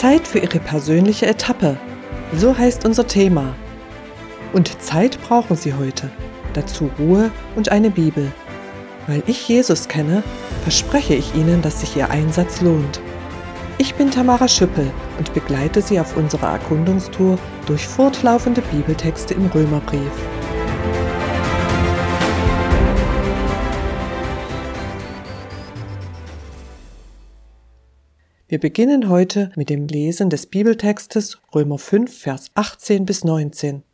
Zeit für Ihre persönliche Etappe. So heißt unser Thema. Und Zeit brauchen Sie heute. Dazu Ruhe und eine Bibel. Weil ich Jesus kenne, verspreche ich Ihnen, dass sich Ihr Einsatz lohnt. Ich bin Tamara Schüppel und begleite Sie auf unserer Erkundungstour durch fortlaufende Bibeltexte im Römerbrief. Wir beginnen heute mit dem Lesen des Bibeltextes Römer 5, Vers 18 bis 19.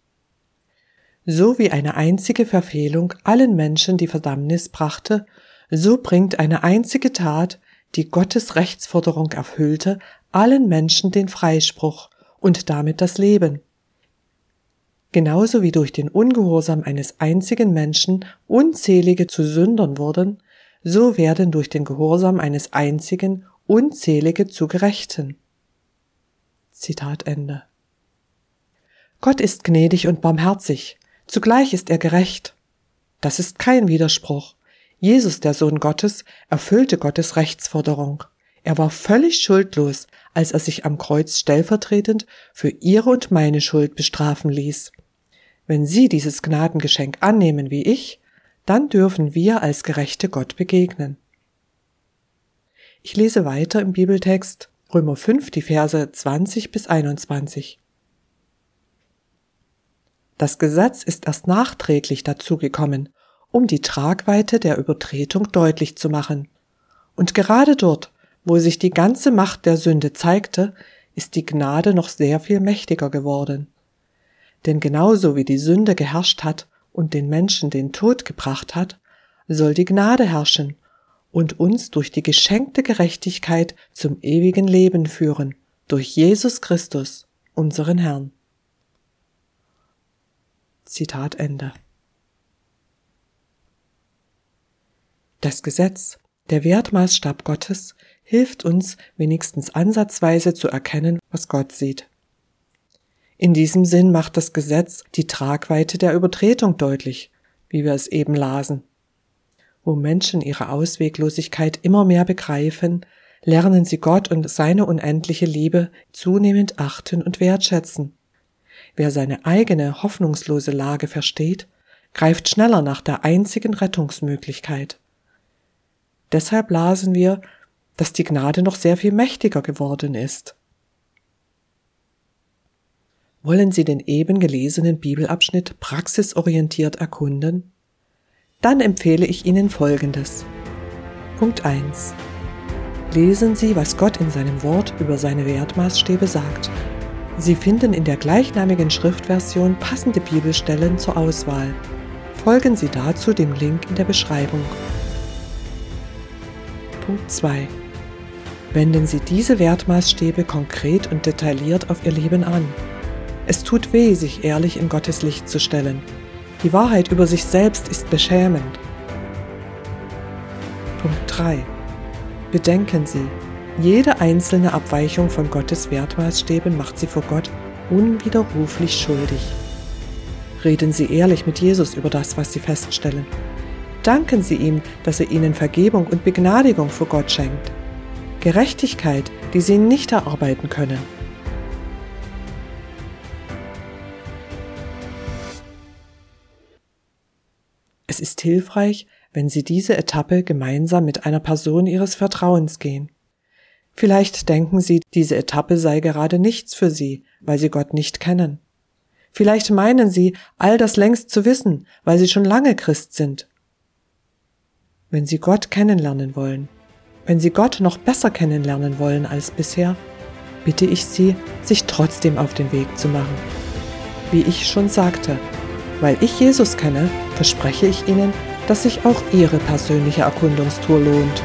So wie eine einzige Verfehlung allen Menschen die Verdammnis brachte, so bringt eine einzige Tat, die Gottes Rechtsforderung erfüllte, allen Menschen den Freispruch und damit das Leben. Genauso wie durch den Ungehorsam eines einzigen Menschen unzählige zu Sündern wurden, so werden durch den Gehorsam eines einzigen unzählige zu Gerechten. Zitat Ende. Gott ist gnädig und barmherzig, zugleich ist er gerecht. Das ist kein Widerspruch. Jesus, der Sohn Gottes, erfüllte Gottes Rechtsforderung. Er war völlig schuldlos, als er sich am Kreuz stellvertretend für ihre und meine Schuld bestrafen ließ. Wenn Sie dieses Gnadengeschenk annehmen wie ich, dann dürfen wir als Gerechte Gott begegnen. Ich lese weiter im Bibeltext Römer 5, die Verse 20 bis 21. Das Gesetz ist erst nachträglich dazugekommen, um die Tragweite der Übertretung deutlich zu machen. Und gerade dort, wo sich die ganze Macht der Sünde zeigte, ist die Gnade noch sehr viel mächtiger geworden. Denn genauso wie die Sünde geherrscht hat und den Menschen den Tod gebracht hat, soll die Gnade herrschen und uns durch die geschenkte Gerechtigkeit zum ewigen Leben führen, durch Jesus Christus, unseren Herrn. Zitat Ende. Das Gesetz, der Wertmaßstab Gottes, hilft uns wenigstens ansatzweise zu erkennen, was Gott sieht. In diesem Sinn macht das Gesetz die Tragweite der Übertretung deutlich, wie wir es eben lasen. Wo Menschen ihre Ausweglosigkeit immer mehr begreifen, lernen sie Gott und seine unendliche Liebe zunehmend achten und wertschätzen. Wer seine eigene hoffnungslose Lage versteht, greift schneller nach der einzigen Rettungsmöglichkeit. Deshalb lasen wir, dass die Gnade noch sehr viel mächtiger geworden ist. Wollen Sie den eben gelesenen Bibelabschnitt praxisorientiert erkunden? Dann empfehle ich Ihnen Folgendes. Punkt 1. Lesen Sie, was Gott in seinem Wort über seine Wertmaßstäbe sagt. Sie finden in der gleichnamigen Schriftversion passende Bibelstellen zur Auswahl. Folgen Sie dazu dem Link in der Beschreibung. Punkt 2. Wenden Sie diese Wertmaßstäbe konkret und detailliert auf Ihr Leben an. Es tut weh, sich ehrlich in Gottes Licht zu stellen die Wahrheit über sich selbst ist beschämend. Punkt 3. Bedenken Sie, jede einzelne Abweichung von Gottes Wertmaßstäben macht Sie vor Gott unwiderruflich schuldig. Reden Sie ehrlich mit Jesus über das, was Sie feststellen. Danken Sie ihm, dass er Ihnen Vergebung und Begnadigung vor Gott schenkt. Gerechtigkeit, die Sie nicht erarbeiten können. Es ist hilfreich, wenn Sie diese Etappe gemeinsam mit einer Person Ihres Vertrauens gehen. Vielleicht denken Sie, diese Etappe sei gerade nichts für Sie, weil Sie Gott nicht kennen. Vielleicht meinen Sie, all das längst zu wissen, weil Sie schon lange Christ sind. Wenn Sie Gott kennenlernen wollen, wenn Sie Gott noch besser kennenlernen wollen als bisher, bitte ich Sie, sich trotzdem auf den Weg zu machen. Wie ich schon sagte, weil ich Jesus kenne, verspreche ich Ihnen, dass sich auch Ihre persönliche Erkundungstour lohnt.